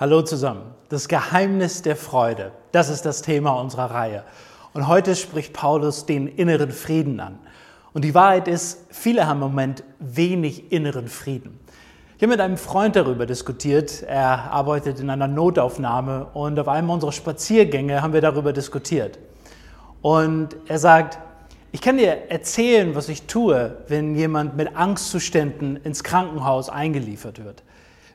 Hallo zusammen. Das Geheimnis der Freude, das ist das Thema unserer Reihe. Und heute spricht Paulus den inneren Frieden an. Und die Wahrheit ist, viele haben im Moment wenig inneren Frieden. Ich habe mit einem Freund darüber diskutiert. Er arbeitet in einer Notaufnahme und auf einem unserer Spaziergänge haben wir darüber diskutiert. Und er sagt, ich kann dir erzählen, was ich tue, wenn jemand mit Angstzuständen ins Krankenhaus eingeliefert wird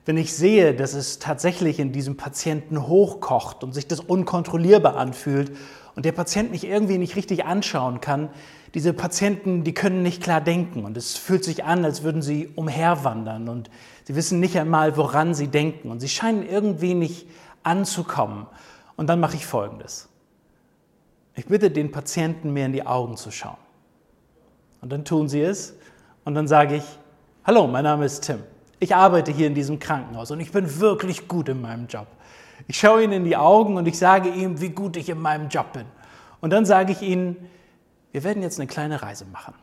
wenn ich sehe, dass es tatsächlich in diesem Patienten hochkocht und sich das unkontrollierbar anfühlt und der Patient mich irgendwie nicht richtig anschauen kann, diese Patienten, die können nicht klar denken und es fühlt sich an, als würden sie umherwandern und sie wissen nicht einmal, woran sie denken und sie scheinen irgendwie nicht anzukommen. Und dann mache ich Folgendes. Ich bitte den Patienten, mir in die Augen zu schauen. Und dann tun sie es und dann sage ich, hallo, mein Name ist Tim. Ich arbeite hier in diesem Krankenhaus und ich bin wirklich gut in meinem Job. Ich schaue ihnen in die Augen und ich sage ihm, wie gut ich in meinem Job bin. Und dann sage ich ihnen, wir werden jetzt eine kleine Reise machen.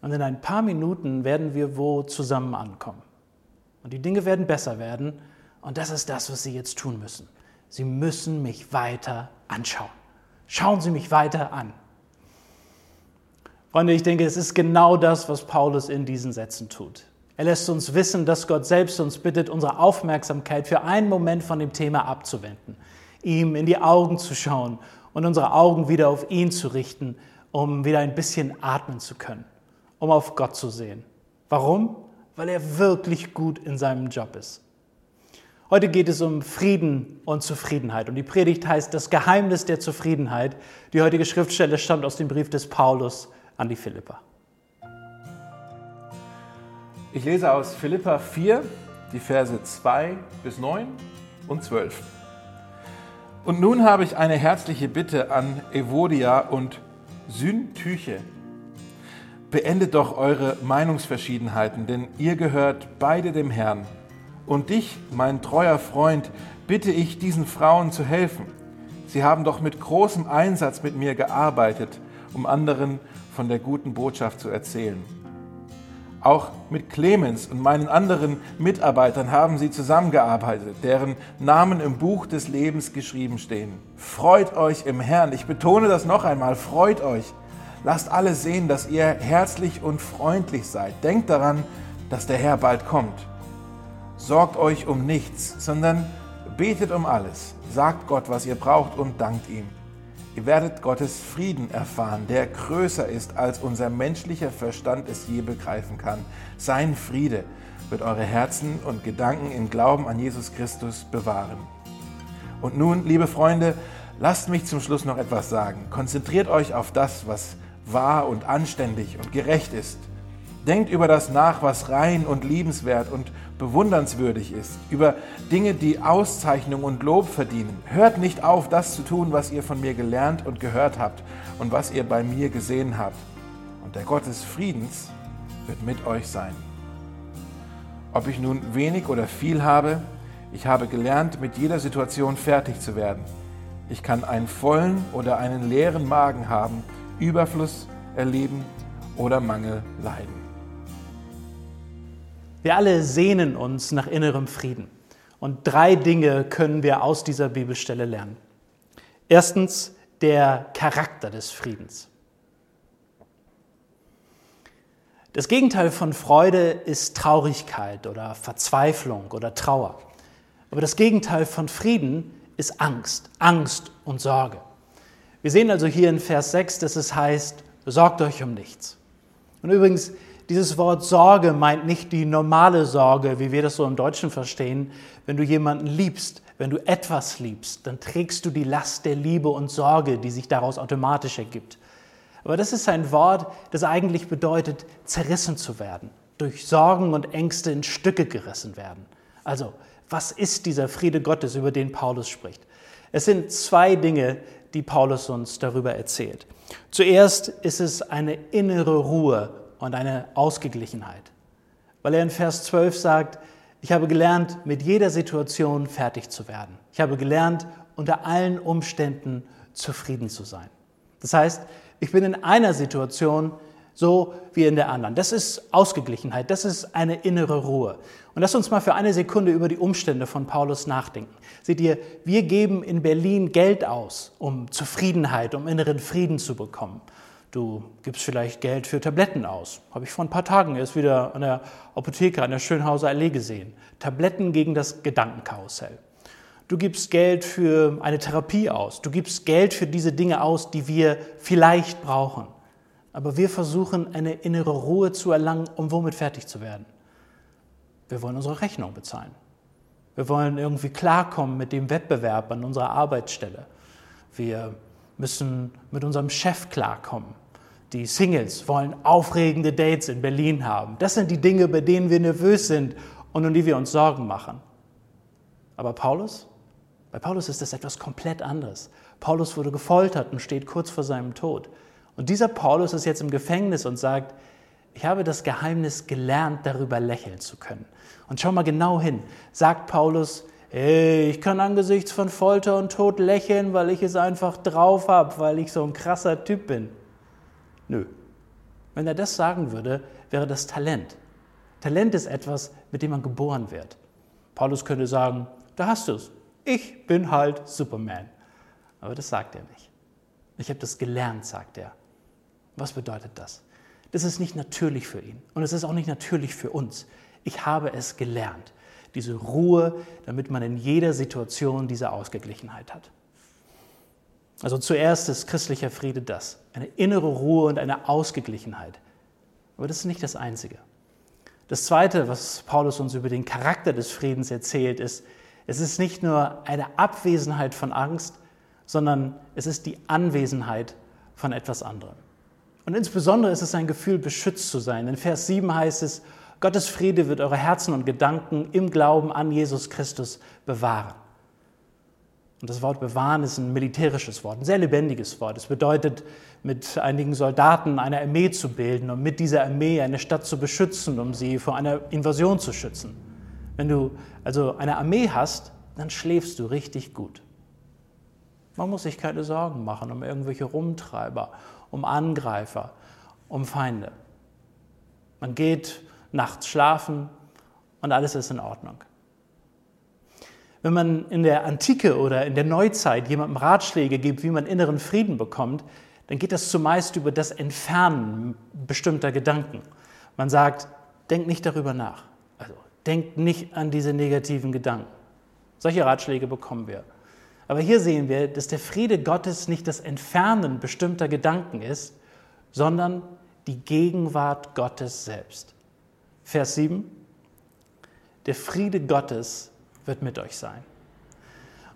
Und in ein paar Minuten werden wir wo zusammen ankommen. Und die Dinge werden besser werden. Und das ist das, was Sie jetzt tun müssen. Sie müssen mich weiter anschauen. Schauen Sie mich weiter an. Freunde, ich denke, es ist genau das, was Paulus in diesen Sätzen tut. Er lässt uns wissen, dass Gott selbst uns bittet, unsere Aufmerksamkeit für einen Moment von dem Thema abzuwenden, ihm in die Augen zu schauen und unsere Augen wieder auf ihn zu richten, um wieder ein bisschen atmen zu können, um auf Gott zu sehen. Warum? Weil er wirklich gut in seinem Job ist. Heute geht es um Frieden und Zufriedenheit. Und die Predigt heißt Das Geheimnis der Zufriedenheit. Die heutige Schriftstelle stammt aus dem Brief des Paulus an die Philippa. Ich lese aus Philippa 4, die Verse 2 bis 9 und 12. Und nun habe ich eine herzliche Bitte an Evodia und Syntyche. Beendet doch eure Meinungsverschiedenheiten, denn ihr gehört beide dem Herrn. Und dich, mein treuer Freund, bitte ich, diesen Frauen zu helfen. Sie haben doch mit großem Einsatz mit mir gearbeitet, um anderen von der guten Botschaft zu erzählen. Auch mit Clemens und meinen anderen Mitarbeitern haben sie zusammengearbeitet, deren Namen im Buch des Lebens geschrieben stehen. Freut euch im Herrn. Ich betone das noch einmal. Freut euch. Lasst alle sehen, dass ihr herzlich und freundlich seid. Denkt daran, dass der Herr bald kommt. Sorgt euch um nichts, sondern betet um alles. Sagt Gott, was ihr braucht und dankt ihm. Ihr werdet Gottes Frieden erfahren, der größer ist, als unser menschlicher Verstand es je begreifen kann. Sein Friede wird eure Herzen und Gedanken im Glauben an Jesus Christus bewahren. Und nun, liebe Freunde, lasst mich zum Schluss noch etwas sagen. Konzentriert euch auf das, was wahr und anständig und gerecht ist. Denkt über das nach, was rein und liebenswert und bewundernswürdig ist, über Dinge, die Auszeichnung und Lob verdienen. Hört nicht auf, das zu tun, was ihr von mir gelernt und gehört habt und was ihr bei mir gesehen habt. Und der Gott des Friedens wird mit euch sein. Ob ich nun wenig oder viel habe, ich habe gelernt, mit jeder Situation fertig zu werden. Ich kann einen vollen oder einen leeren Magen haben, Überfluss erleben oder Mangel leiden. Wir alle sehnen uns nach innerem Frieden. Und drei Dinge können wir aus dieser Bibelstelle lernen. Erstens der Charakter des Friedens. Das Gegenteil von Freude ist Traurigkeit oder Verzweiflung oder Trauer. Aber das Gegenteil von Frieden ist Angst, Angst und Sorge. Wir sehen also hier in Vers 6, dass es heißt, sorgt euch um nichts. Und übrigens, dieses Wort Sorge meint nicht die normale Sorge, wie wir das so im Deutschen verstehen. Wenn du jemanden liebst, wenn du etwas liebst, dann trägst du die Last der Liebe und Sorge, die sich daraus automatisch ergibt. Aber das ist ein Wort, das eigentlich bedeutet, zerrissen zu werden, durch Sorgen und Ängste in Stücke gerissen werden. Also, was ist dieser Friede Gottes, über den Paulus spricht? Es sind zwei Dinge, die Paulus uns darüber erzählt. Zuerst ist es eine innere Ruhe und eine Ausgeglichenheit. Weil er in Vers 12 sagt, ich habe gelernt, mit jeder Situation fertig zu werden. Ich habe gelernt, unter allen Umständen zufrieden zu sein. Das heißt, ich bin in einer Situation so wie in der anderen. Das ist Ausgeglichenheit, das ist eine innere Ruhe. Und lass uns mal für eine Sekunde über die Umstände von Paulus nachdenken. Seht ihr, wir geben in Berlin Geld aus, um Zufriedenheit, um inneren Frieden zu bekommen. Du gibst vielleicht Geld für Tabletten aus. Habe ich vor ein paar Tagen erst wieder an der Apotheke an der Schönhauser Allee gesehen. Tabletten gegen das Gedankenkarussell. Du gibst Geld für eine Therapie aus. Du gibst Geld für diese Dinge aus, die wir vielleicht brauchen. Aber wir versuchen, eine innere Ruhe zu erlangen, um womit fertig zu werden. Wir wollen unsere Rechnung bezahlen. Wir wollen irgendwie klarkommen mit dem Wettbewerb an unserer Arbeitsstelle. Wir müssen mit unserem Chef klarkommen. Die Singles wollen aufregende Dates in Berlin haben. Das sind die Dinge, bei denen wir nervös sind und um die wir uns Sorgen machen. Aber Paulus? Bei Paulus ist das etwas komplett anderes. Paulus wurde gefoltert und steht kurz vor seinem Tod. Und dieser Paulus ist jetzt im Gefängnis und sagt, ich habe das Geheimnis gelernt, darüber lächeln zu können. Und schau mal genau hin, sagt Paulus, hey, ich kann angesichts von Folter und Tod lächeln, weil ich es einfach drauf habe, weil ich so ein krasser Typ bin. Nö. Wenn er das sagen würde, wäre das Talent. Talent ist etwas, mit dem man geboren wird. Paulus könnte sagen, da hast du es. Ich bin halt Superman. Aber das sagt er nicht. Ich habe das gelernt, sagt er. Was bedeutet das? Das ist nicht natürlich für ihn und es ist auch nicht natürlich für uns. Ich habe es gelernt. Diese Ruhe, damit man in jeder Situation diese Ausgeglichenheit hat. Also zuerst ist christlicher Friede das, eine innere Ruhe und eine Ausgeglichenheit. Aber das ist nicht das Einzige. Das Zweite, was Paulus uns über den Charakter des Friedens erzählt, ist, es ist nicht nur eine Abwesenheit von Angst, sondern es ist die Anwesenheit von etwas anderem. Und insbesondere ist es ein Gefühl, beschützt zu sein. In Vers 7 heißt es, Gottes Friede wird eure Herzen und Gedanken im Glauben an Jesus Christus bewahren. Und das Wort bewahren ist ein militärisches Wort, ein sehr lebendiges Wort. Es bedeutet, mit einigen Soldaten eine Armee zu bilden und mit dieser Armee eine Stadt zu beschützen, um sie vor einer Invasion zu schützen. Wenn du also eine Armee hast, dann schläfst du richtig gut. Man muss sich keine Sorgen machen um irgendwelche Rumtreiber, um Angreifer, um Feinde. Man geht nachts schlafen und alles ist in Ordnung. Wenn man in der Antike oder in der Neuzeit jemandem Ratschläge gibt, wie man inneren Frieden bekommt, dann geht das zumeist über das Entfernen bestimmter Gedanken. Man sagt, denk nicht darüber nach. Also denk nicht an diese negativen Gedanken. Solche Ratschläge bekommen wir. Aber hier sehen wir, dass der Friede Gottes nicht das Entfernen bestimmter Gedanken ist, sondern die Gegenwart Gottes selbst. Vers 7. Der Friede Gottes wird mit euch sein.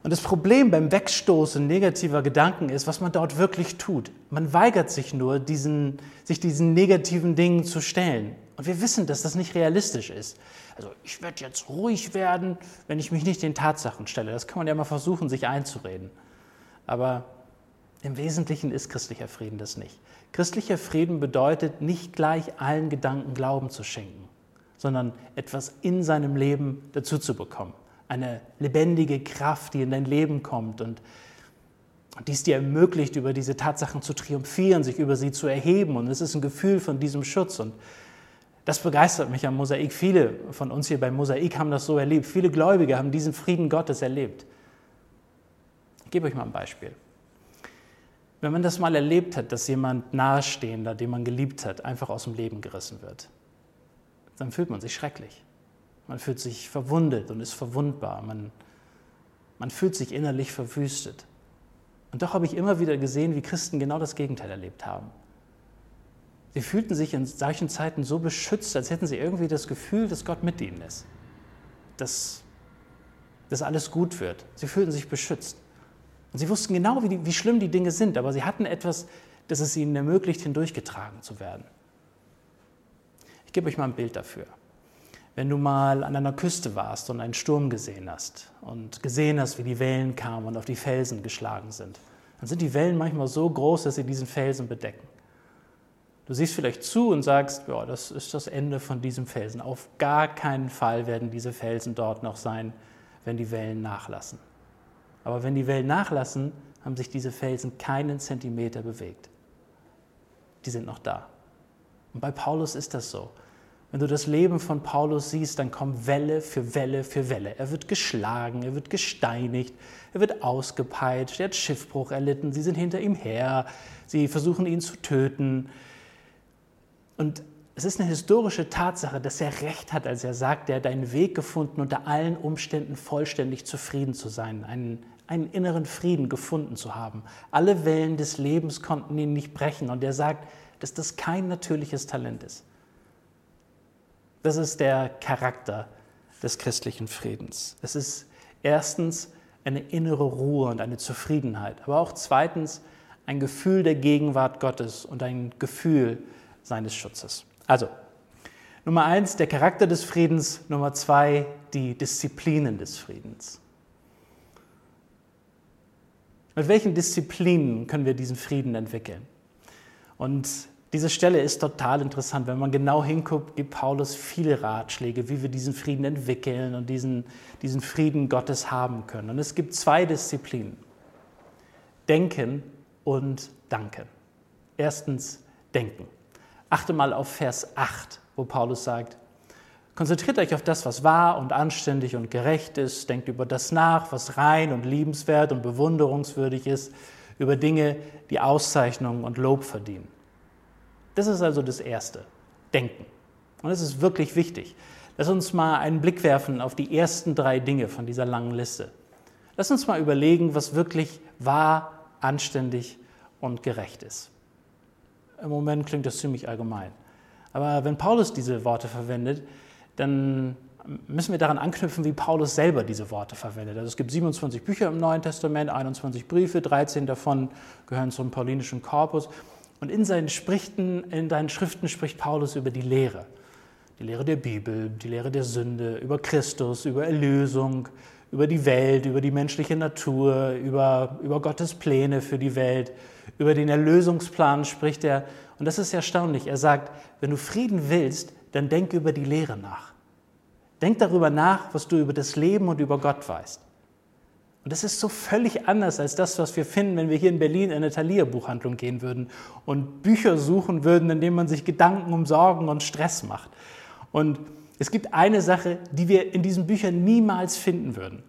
Und das Problem beim Wegstoßen negativer Gedanken ist, was man dort wirklich tut. Man weigert sich nur, diesen, sich diesen negativen Dingen zu stellen. Und wir wissen, dass das nicht realistisch ist. Also ich werde jetzt ruhig werden, wenn ich mich nicht den Tatsachen stelle. Das kann man ja mal versuchen, sich einzureden. Aber im Wesentlichen ist christlicher Frieden das nicht. Christlicher Frieden bedeutet nicht gleich allen Gedanken Glauben zu schenken, sondern etwas in seinem Leben dazu zu bekommen eine lebendige Kraft, die in dein Leben kommt und dies dir ermöglicht, über diese Tatsachen zu triumphieren, sich über sie zu erheben. Und es ist ein Gefühl von diesem Schutz. Und das begeistert mich am Mosaik. Viele von uns hier beim Mosaik haben das so erlebt. Viele Gläubige haben diesen Frieden Gottes erlebt. Ich gebe euch mal ein Beispiel. Wenn man das mal erlebt hat, dass jemand Nahestehender, den man geliebt hat, einfach aus dem Leben gerissen wird, dann fühlt man sich schrecklich. Man fühlt sich verwundet und ist verwundbar. Man, man fühlt sich innerlich verwüstet. Und doch habe ich immer wieder gesehen, wie Christen genau das Gegenteil erlebt haben. Sie fühlten sich in solchen Zeiten so beschützt, als hätten sie irgendwie das Gefühl, dass Gott mit ihnen ist. Dass, dass alles gut wird. Sie fühlten sich beschützt. Und sie wussten genau, wie, die, wie schlimm die Dinge sind, aber sie hatten etwas, das es ihnen ermöglicht, hindurchgetragen zu werden. Ich gebe euch mal ein Bild dafür. Wenn du mal an einer Küste warst und einen Sturm gesehen hast und gesehen hast, wie die Wellen kamen und auf die Felsen geschlagen sind, dann sind die Wellen manchmal so groß, dass sie diesen Felsen bedecken. Du siehst vielleicht zu und sagst, ja, das ist das Ende von diesem Felsen. Auf gar keinen Fall werden diese Felsen dort noch sein, wenn die Wellen nachlassen. Aber wenn die Wellen nachlassen, haben sich diese Felsen keinen Zentimeter bewegt. Die sind noch da. Und bei Paulus ist das so. Wenn du das Leben von Paulus siehst, dann kommt Welle für Welle für Welle. Er wird geschlagen, er wird gesteinigt, er wird ausgepeitscht, er hat Schiffbruch erlitten, sie sind hinter ihm her, sie versuchen ihn zu töten. Und es ist eine historische Tatsache, dass er recht hat, als er sagt, er hat einen Weg gefunden, unter allen Umständen vollständig zufrieden zu sein, einen, einen inneren Frieden gefunden zu haben. Alle Wellen des Lebens konnten ihn nicht brechen. Und er sagt, dass das kein natürliches Talent ist. Das ist der Charakter des christlichen Friedens. Es ist erstens eine innere Ruhe und eine Zufriedenheit, aber auch zweitens ein Gefühl der Gegenwart Gottes und ein Gefühl seines Schutzes. Also, Nummer eins, der Charakter des Friedens. Nummer zwei, die Disziplinen des Friedens. Mit welchen Disziplinen können wir diesen Frieden entwickeln? Und diese Stelle ist total interessant. Wenn man genau hinguckt, gibt Paulus viele Ratschläge, wie wir diesen Frieden entwickeln und diesen, diesen Frieden Gottes haben können. Und es gibt zwei Disziplinen. Denken und Danken. Erstens Denken. Achte mal auf Vers 8, wo Paulus sagt, konzentriert euch auf das, was wahr und anständig und gerecht ist, denkt über das nach, was rein und liebenswert und bewunderungswürdig ist, über Dinge, die Auszeichnung und Lob verdienen. Das ist also das Erste, Denken. Und das ist wirklich wichtig. Lass uns mal einen Blick werfen auf die ersten drei Dinge von dieser langen Liste. Lass uns mal überlegen, was wirklich wahr, anständig und gerecht ist. Im Moment klingt das ziemlich allgemein. Aber wenn Paulus diese Worte verwendet, dann müssen wir daran anknüpfen, wie Paulus selber diese Worte verwendet. Also es gibt 27 Bücher im Neuen Testament, 21 Briefe, 13 davon gehören zum paulinischen Korpus. Und in seinen, Sprichten, in seinen Schriften spricht Paulus über die Lehre. Die Lehre der Bibel, die Lehre der Sünde, über Christus, über Erlösung, über die Welt, über die menschliche Natur, über, über Gottes Pläne für die Welt, über den Erlösungsplan spricht er. Und das ist erstaunlich. Er sagt, wenn du Frieden willst, dann denk über die Lehre nach. Denk darüber nach, was du über das Leben und über Gott weißt. Und das ist so völlig anders als das, was wir finden, wenn wir hier in Berlin in eine Thalia-Buchhandlung gehen würden und Bücher suchen würden, in denen man sich Gedanken um Sorgen und Stress macht. Und es gibt eine Sache, die wir in diesen Büchern niemals finden würden.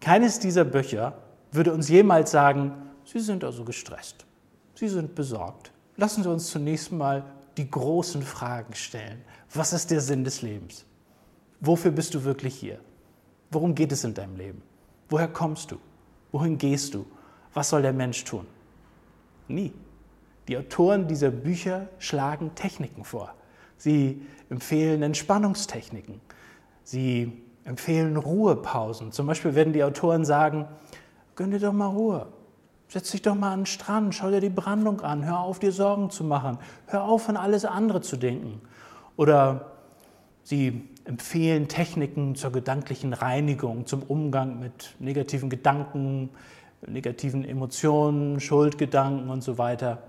Keines dieser Bücher würde uns jemals sagen, Sie sind also gestresst, Sie sind besorgt. Lassen Sie uns zunächst mal die großen Fragen stellen. Was ist der Sinn des Lebens? Wofür bist du wirklich hier? Worum geht es in deinem Leben? Woher kommst du? Wohin gehst du? Was soll der Mensch tun? Nie. Die Autoren dieser Bücher schlagen Techniken vor. Sie empfehlen Entspannungstechniken. Sie empfehlen Ruhepausen. Zum Beispiel werden die Autoren sagen, gönn dir doch mal Ruhe. Setz dich doch mal an den Strand, schau dir die Brandung an, hör auf, dir Sorgen zu machen, hör auf, an alles andere zu denken. Oder sie empfehlen Techniken zur gedanklichen Reinigung, zum Umgang mit negativen Gedanken, negativen Emotionen, Schuldgedanken und so weiter.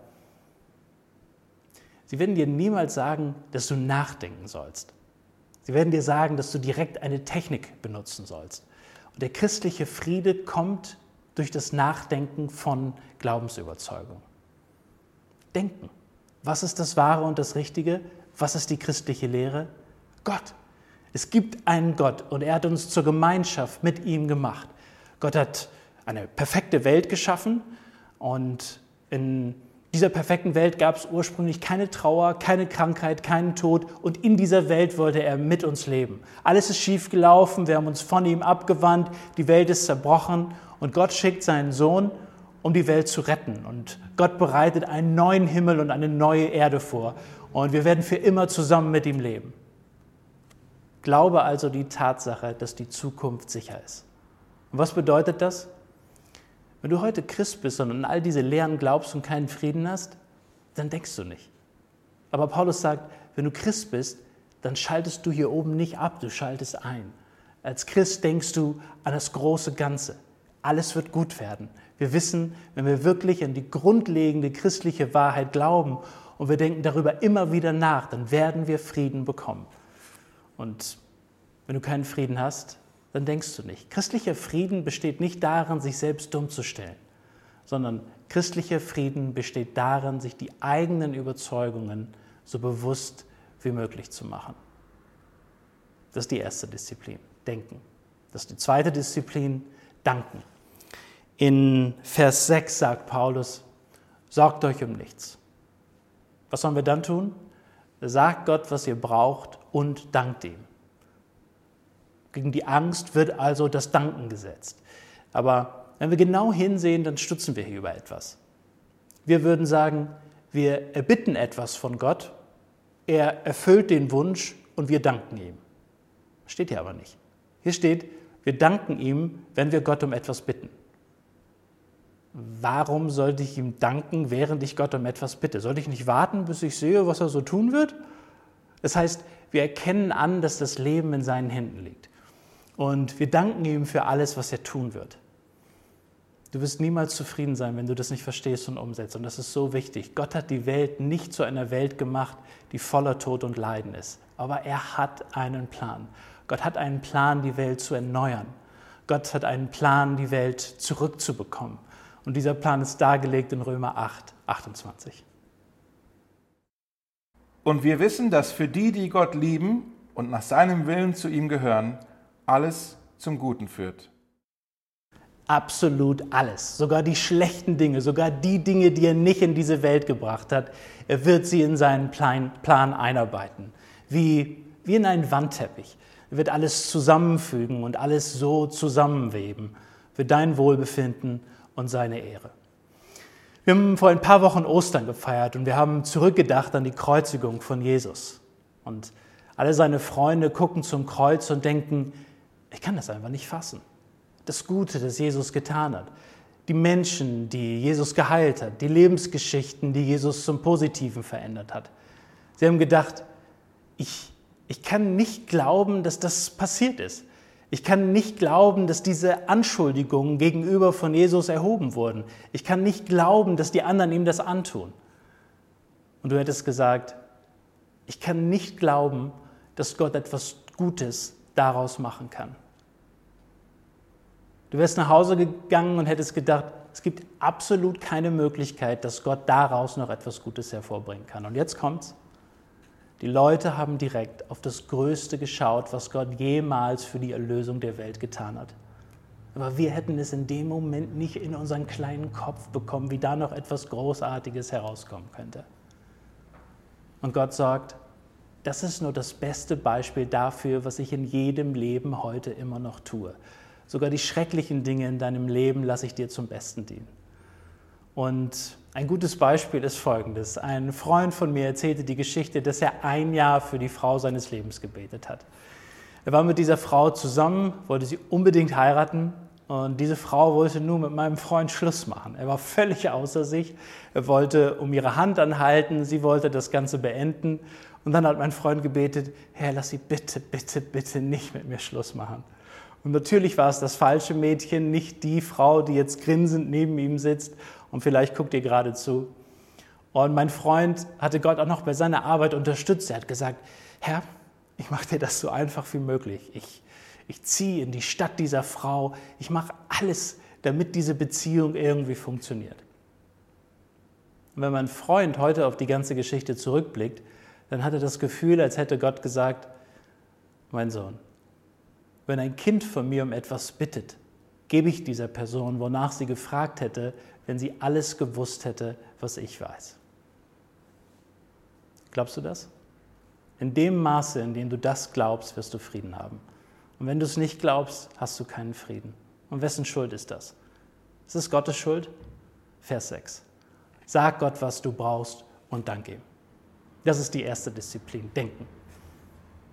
Sie werden dir niemals sagen, dass du nachdenken sollst. Sie werden dir sagen, dass du direkt eine Technik benutzen sollst. Und der christliche Friede kommt durch das Nachdenken von Glaubensüberzeugung. Denken. Was ist das Wahre und das Richtige? Was ist die christliche Lehre? Gott. Es gibt einen Gott und er hat uns zur Gemeinschaft mit ihm gemacht. Gott hat eine perfekte Welt geschaffen und in dieser perfekten Welt gab es ursprünglich keine Trauer, keine Krankheit, keinen Tod und in dieser Welt wollte er mit uns leben. Alles ist schief gelaufen, wir haben uns von ihm abgewandt, die Welt ist zerbrochen und Gott schickt seinen Sohn, um die Welt zu retten. Und Gott bereitet einen neuen Himmel und eine neue Erde vor und wir werden für immer zusammen mit ihm leben. Glaube also die Tatsache, dass die Zukunft sicher ist. Und was bedeutet das? Wenn du heute Christ bist und an all diese Lehren glaubst und keinen Frieden hast, dann denkst du nicht. Aber Paulus sagt, wenn du Christ bist, dann schaltest du hier oben nicht ab, du schaltest ein. Als Christ denkst du an das große Ganze. Alles wird gut werden. Wir wissen, wenn wir wirklich an die grundlegende christliche Wahrheit glauben und wir denken darüber immer wieder nach, dann werden wir Frieden bekommen. Und wenn du keinen Frieden hast, dann denkst du nicht. Christlicher Frieden besteht nicht darin, sich selbst dumm zu stellen, sondern christlicher Frieden besteht darin, sich die eigenen Überzeugungen so bewusst wie möglich zu machen. Das ist die erste Disziplin, Denken. Das ist die zweite Disziplin, Danken. In Vers 6 sagt Paulus, sorgt euch um nichts. Was sollen wir dann tun? Sagt Gott, was ihr braucht und dankt ihm. Gegen die Angst wird also das Danken gesetzt. Aber wenn wir genau hinsehen, dann stutzen wir hier über etwas. Wir würden sagen, wir erbitten etwas von Gott, er erfüllt den Wunsch und wir danken ihm. Steht hier aber nicht. Hier steht, wir danken ihm, wenn wir Gott um etwas bitten. Warum sollte ich ihm danken, während ich Gott um etwas bitte? Sollte ich nicht warten, bis ich sehe, was er so tun wird? Das heißt, wir erkennen an, dass das Leben in seinen Händen liegt. Und wir danken ihm für alles, was er tun wird. Du wirst niemals zufrieden sein, wenn du das nicht verstehst und umsetzt. Und das ist so wichtig. Gott hat die Welt nicht zu einer Welt gemacht, die voller Tod und Leiden ist. Aber er hat einen Plan. Gott hat einen Plan, die Welt zu erneuern. Gott hat einen Plan, die Welt zurückzubekommen. Und dieser Plan ist dargelegt in Römer 8, 28. Und wir wissen, dass für die, die Gott lieben und nach seinem Willen zu ihm gehören, alles zum Guten führt. Absolut alles, sogar die schlechten Dinge, sogar die Dinge, die er nicht in diese Welt gebracht hat, er wird sie in seinen Plan, einarbeiten, wie, wie in einen Wandteppich. Er wird alles zusammenfügen und alles so zusammenweben für dein Wohlbefinden und seine Ehre. Wir haben vor ein paar Wochen Ostern gefeiert und wir haben zurückgedacht an die Kreuzigung von Jesus. Und alle seine Freunde gucken zum Kreuz und denken, ich kann das einfach nicht fassen. Das Gute, das Jesus getan hat. Die Menschen, die Jesus geheilt hat. Die Lebensgeschichten, die Jesus zum Positiven verändert hat. Sie haben gedacht, ich, ich kann nicht glauben, dass das passiert ist. Ich kann nicht glauben, dass diese Anschuldigungen gegenüber von Jesus erhoben wurden. Ich kann nicht glauben, dass die anderen ihm das antun. Und du hättest gesagt, ich kann nicht glauben, dass Gott etwas Gutes daraus machen kann. Du wärst nach Hause gegangen und hättest gedacht, es gibt absolut keine Möglichkeit, dass Gott daraus noch etwas Gutes hervorbringen kann. Und jetzt kommt's. Die Leute haben direkt auf das Größte geschaut, was Gott jemals für die Erlösung der Welt getan hat. Aber wir hätten es in dem Moment nicht in unseren kleinen Kopf bekommen, wie da noch etwas Großartiges herauskommen könnte. Und Gott sagt, das ist nur das beste Beispiel dafür, was ich in jedem Leben heute immer noch tue. Sogar die schrecklichen Dinge in deinem Leben lasse ich dir zum Besten dienen. Und ein gutes Beispiel ist folgendes. Ein Freund von mir erzählte die Geschichte, dass er ein Jahr für die Frau seines Lebens gebetet hat. Er war mit dieser Frau zusammen, wollte sie unbedingt heiraten und diese Frau wollte nur mit meinem Freund Schluss machen. Er war völlig außer sich. Er wollte um ihre Hand anhalten, sie wollte das Ganze beenden. Und dann hat mein Freund gebetet, Herr, lass sie bitte, bitte, bitte nicht mit mir Schluss machen. Und natürlich war es das falsche Mädchen, nicht die Frau, die jetzt grinsend neben ihm sitzt und vielleicht guckt ihr gerade zu. Und mein Freund hatte Gott auch noch bei seiner Arbeit unterstützt. Er hat gesagt, Herr, ich mache dir das so einfach wie möglich. Ich, ich ziehe in die Stadt dieser Frau. Ich mache alles, damit diese Beziehung irgendwie funktioniert. Und wenn mein Freund heute auf die ganze Geschichte zurückblickt, dann hat er das Gefühl, als hätte Gott gesagt, mein Sohn, wenn ein Kind von mir um etwas bittet, gebe ich dieser Person, wonach sie gefragt hätte, wenn sie alles gewusst hätte, was ich weiß. Glaubst du das? In dem Maße, in dem du das glaubst, wirst du Frieden haben. Und wenn du es nicht glaubst, hast du keinen Frieden. Und wessen Schuld ist das? Ist es Gottes Schuld? Vers 6. Sag Gott, was du brauchst und dank ihm. Das ist die erste Disziplin, Denken.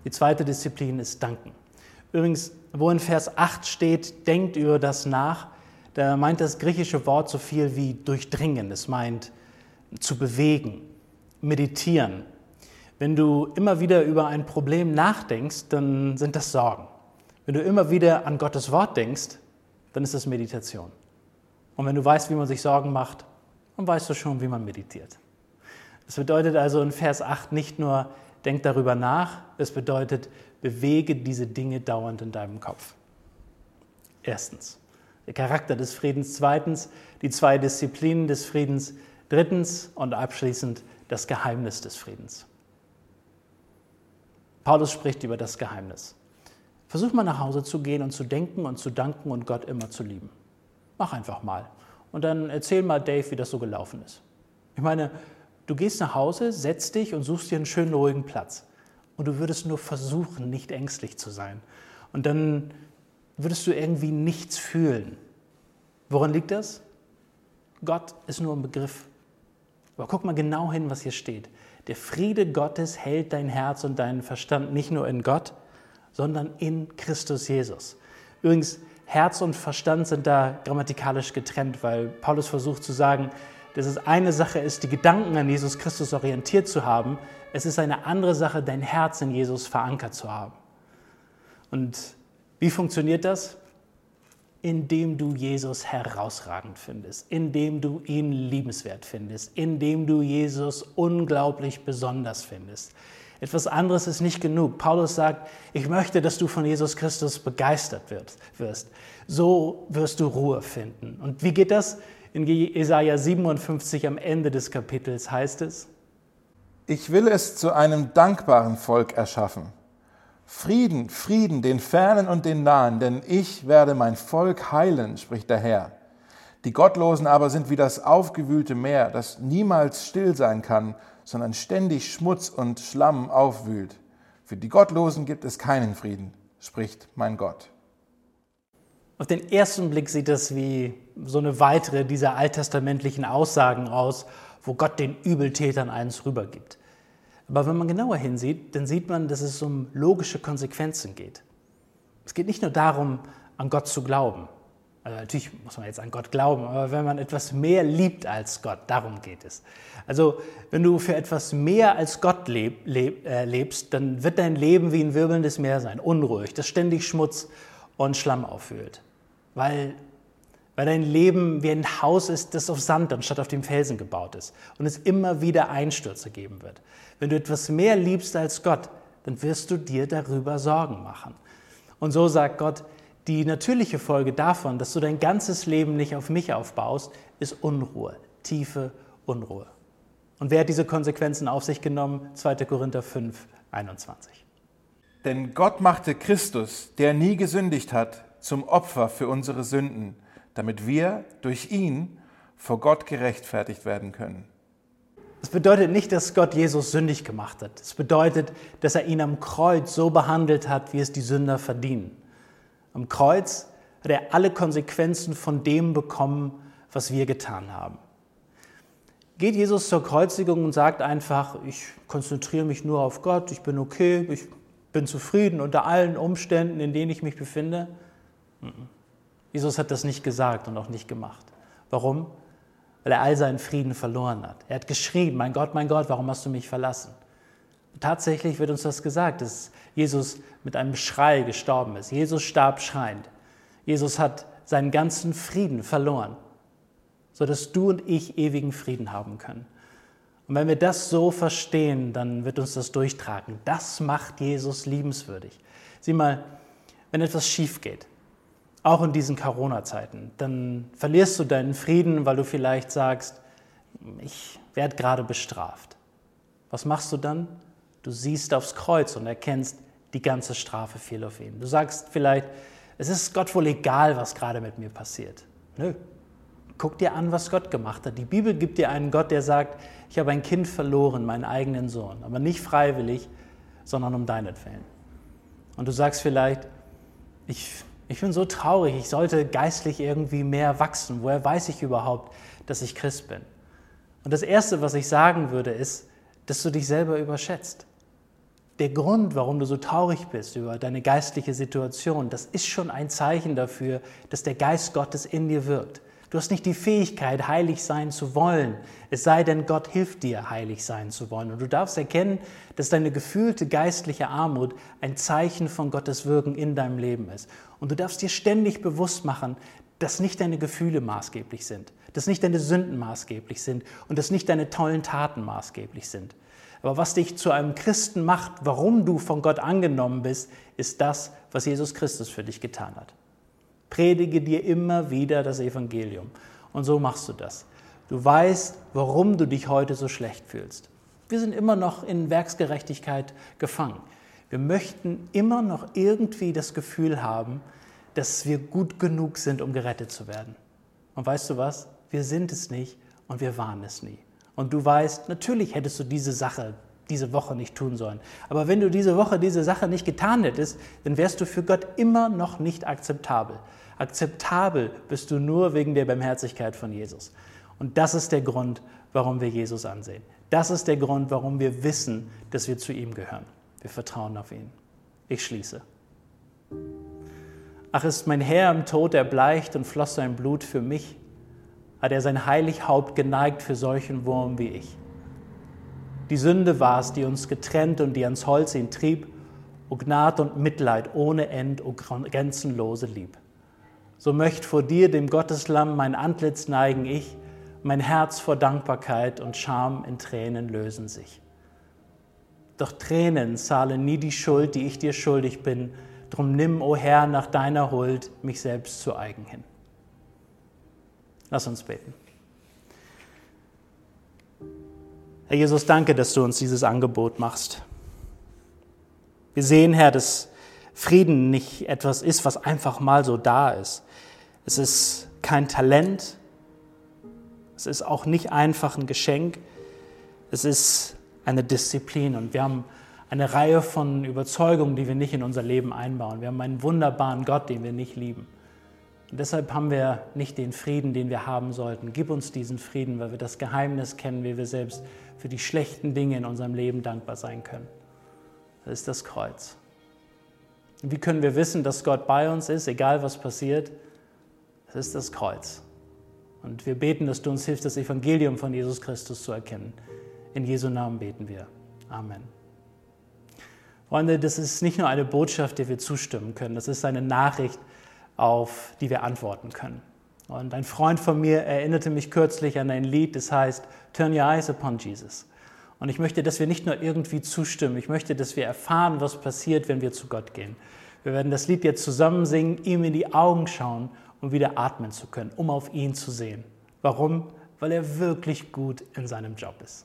Die zweite Disziplin ist Danken. Übrigens, wo in Vers 8 steht, denkt über das nach, da meint das griechische Wort so viel wie durchdringen. Es meint zu bewegen, meditieren. Wenn du immer wieder über ein Problem nachdenkst, dann sind das Sorgen. Wenn du immer wieder an Gottes Wort denkst, dann ist das Meditation. Und wenn du weißt, wie man sich Sorgen macht, dann weißt du schon, wie man meditiert. Das bedeutet also in Vers 8 nicht nur, denk darüber nach, es bedeutet, bewege diese Dinge dauernd in deinem Kopf. Erstens, der Charakter des Friedens. Zweitens, die zwei Disziplinen des Friedens. Drittens und abschließend das Geheimnis des Friedens. Paulus spricht über das Geheimnis. Versuch mal nach Hause zu gehen und zu denken und zu danken und Gott immer zu lieben. Mach einfach mal. Und dann erzähl mal Dave, wie das so gelaufen ist. Ich meine, du gehst nach Hause, setzt dich und suchst dir einen schönen, ruhigen Platz. Und du würdest nur versuchen, nicht ängstlich zu sein. Und dann würdest du irgendwie nichts fühlen. Woran liegt das? Gott ist nur ein Begriff. Aber guck mal genau hin, was hier steht. Der Friede Gottes hält dein Herz und deinen Verstand nicht nur in Gott, sondern in Christus Jesus. Übrigens, Herz und Verstand sind da grammatikalisch getrennt, weil Paulus versucht zu sagen, dass es eine Sache ist, die Gedanken an Jesus Christus orientiert zu haben. Es ist eine andere Sache, dein Herz in Jesus verankert zu haben. Und wie funktioniert das? indem du Jesus herausragend findest, indem du ihn liebenswert findest, indem du Jesus unglaublich besonders findest. Etwas anderes ist nicht genug. Paulus sagt, ich möchte, dass du von Jesus Christus begeistert wirst. So wirst du Ruhe finden. Und wie geht das? In Jesaja 57 am Ende des Kapitels heißt es: Ich will es zu einem dankbaren Volk erschaffen Frieden, Frieden den Fernen und den Nahen, denn ich werde mein Volk heilen, spricht der Herr. Die Gottlosen aber sind wie das aufgewühlte Meer, das niemals still sein kann, sondern ständig Schmutz und Schlamm aufwühlt. Für die Gottlosen gibt es keinen Frieden, spricht mein Gott. Auf den ersten Blick sieht das wie so eine weitere dieser alttestamentlichen Aussagen aus, wo Gott den Übeltätern eins rübergibt. Aber wenn man genauer hinsieht, dann sieht man, dass es um logische Konsequenzen geht. Es geht nicht nur darum, an Gott zu glauben. Also natürlich muss man jetzt an Gott glauben, aber wenn man etwas mehr liebt als Gott, darum geht es. Also wenn du für etwas mehr als Gott leb, leb, äh, lebst, dann wird dein Leben wie ein wirbelndes Meer sein, unruhig, das ständig Schmutz und Schlamm auffüllt. Weil weil dein Leben wie ein Haus ist, das auf Sand anstatt auf dem Felsen gebaut ist und es immer wieder Einstürze geben wird. Wenn du etwas mehr liebst als Gott, dann wirst du dir darüber Sorgen machen. Und so sagt Gott, die natürliche Folge davon, dass du dein ganzes Leben nicht auf mich aufbaust, ist Unruhe, tiefe Unruhe. Und wer hat diese Konsequenzen auf sich genommen? 2. Korinther 5, 21. Denn Gott machte Christus, der nie gesündigt hat, zum Opfer für unsere Sünden damit wir durch ihn vor Gott gerechtfertigt werden können. Das bedeutet nicht, dass Gott Jesus sündig gemacht hat. Es bedeutet, dass er ihn am Kreuz so behandelt hat, wie es die Sünder verdienen. Am Kreuz hat er alle Konsequenzen von dem bekommen, was wir getan haben. Geht Jesus zur Kreuzigung und sagt einfach, ich konzentriere mich nur auf Gott, ich bin okay, ich bin zufrieden unter allen Umständen, in denen ich mich befinde? Jesus hat das nicht gesagt und auch nicht gemacht. Warum? Weil er all seinen Frieden verloren hat. Er hat geschrien, mein Gott, mein Gott, warum hast du mich verlassen? Tatsächlich wird uns das gesagt, dass Jesus mit einem Schrei gestorben ist. Jesus starb schreiend. Jesus hat seinen ganzen Frieden verloren, sodass du und ich ewigen Frieden haben können. Und wenn wir das so verstehen, dann wird uns das durchtragen. Das macht Jesus liebenswürdig. Sieh mal, wenn etwas schief geht, auch in diesen Corona-Zeiten. Dann verlierst du deinen Frieden, weil du vielleicht sagst, ich werde gerade bestraft. Was machst du dann? Du siehst aufs Kreuz und erkennst, die ganze Strafe fiel auf ihn. Du sagst vielleicht, es ist Gott wohl egal, was gerade mit mir passiert. Nö. Guck dir an, was Gott gemacht hat. Die Bibel gibt dir einen Gott, der sagt, ich habe ein Kind verloren, meinen eigenen Sohn, aber nicht freiwillig, sondern um deinetwillen. Und du sagst vielleicht, ich ich bin so traurig, ich sollte geistlich irgendwie mehr wachsen. Woher weiß ich überhaupt, dass ich Christ bin? Und das Erste, was ich sagen würde, ist, dass du dich selber überschätzt. Der Grund, warum du so traurig bist über deine geistliche Situation, das ist schon ein Zeichen dafür, dass der Geist Gottes in dir wirkt. Du hast nicht die Fähigkeit, heilig sein zu wollen, es sei denn, Gott hilft dir, heilig sein zu wollen. Und du darfst erkennen, dass deine gefühlte geistliche Armut ein Zeichen von Gottes Wirken in deinem Leben ist. Und du darfst dir ständig bewusst machen, dass nicht deine Gefühle maßgeblich sind, dass nicht deine Sünden maßgeblich sind und dass nicht deine tollen Taten maßgeblich sind. Aber was dich zu einem Christen macht, warum du von Gott angenommen bist, ist das, was Jesus Christus für dich getan hat. Predige dir immer wieder das Evangelium. Und so machst du das. Du weißt, warum du dich heute so schlecht fühlst. Wir sind immer noch in Werksgerechtigkeit gefangen. Wir möchten immer noch irgendwie das Gefühl haben, dass wir gut genug sind, um gerettet zu werden. Und weißt du was? Wir sind es nicht und wir waren es nie. Und du weißt, natürlich hättest du diese Sache diese Woche nicht tun sollen. Aber wenn du diese Woche diese Sache nicht getan hättest, dann wärst du für Gott immer noch nicht akzeptabel. Akzeptabel bist du nur wegen der Barmherzigkeit von Jesus. Und das ist der Grund, warum wir Jesus ansehen. Das ist der Grund, warum wir wissen, dass wir zu ihm gehören. Wir vertrauen auf ihn. Ich schließe. Ach, ist mein Herr im Tod erbleicht und floss sein Blut für mich, hat er sein heilig Haupt geneigt für solchen Wurm wie ich. Die Sünde war es, die uns getrennt und die ans Holz ihn trieb, o Gnad und Mitleid ohne End, o grenzenlose Lieb. So möcht vor dir, dem Gotteslamm, mein Antlitz neigen ich, mein Herz vor Dankbarkeit und Scham in Tränen lösen sich. Doch Tränen zahlen nie die Schuld, die ich dir schuldig bin, drum nimm, o Herr, nach deiner Huld mich selbst zu eigen hin. Lass uns beten. Herr Jesus, danke, dass du uns dieses Angebot machst. Wir sehen, Herr, dass Frieden nicht etwas ist, was einfach mal so da ist. Es ist kein Talent. Es ist auch nicht einfach ein Geschenk. Es ist eine Disziplin. Und wir haben eine Reihe von Überzeugungen, die wir nicht in unser Leben einbauen. Wir haben einen wunderbaren Gott, den wir nicht lieben. Und deshalb haben wir nicht den Frieden, den wir haben sollten. Gib uns diesen Frieden, weil wir das Geheimnis kennen, wie wir selbst für die schlechten Dinge in unserem Leben dankbar sein können. Das ist das Kreuz. Wie können wir wissen, dass Gott bei uns ist, egal was passiert? Das ist das Kreuz. Und wir beten, dass du uns hilfst, das Evangelium von Jesus Christus zu erkennen. In Jesu Namen beten wir. Amen. Freunde, das ist nicht nur eine Botschaft, der wir zustimmen können, das ist eine Nachricht, auf die wir antworten können. Und ein Freund von mir erinnerte mich kürzlich an ein Lied, das heißt Turn Your Eyes Upon Jesus. Und ich möchte, dass wir nicht nur irgendwie zustimmen, ich möchte, dass wir erfahren, was passiert, wenn wir zu Gott gehen. Wir werden das Lied jetzt zusammen singen, ihm in die Augen schauen, um wieder atmen zu können, um auf ihn zu sehen. Warum? Weil er wirklich gut in seinem Job ist.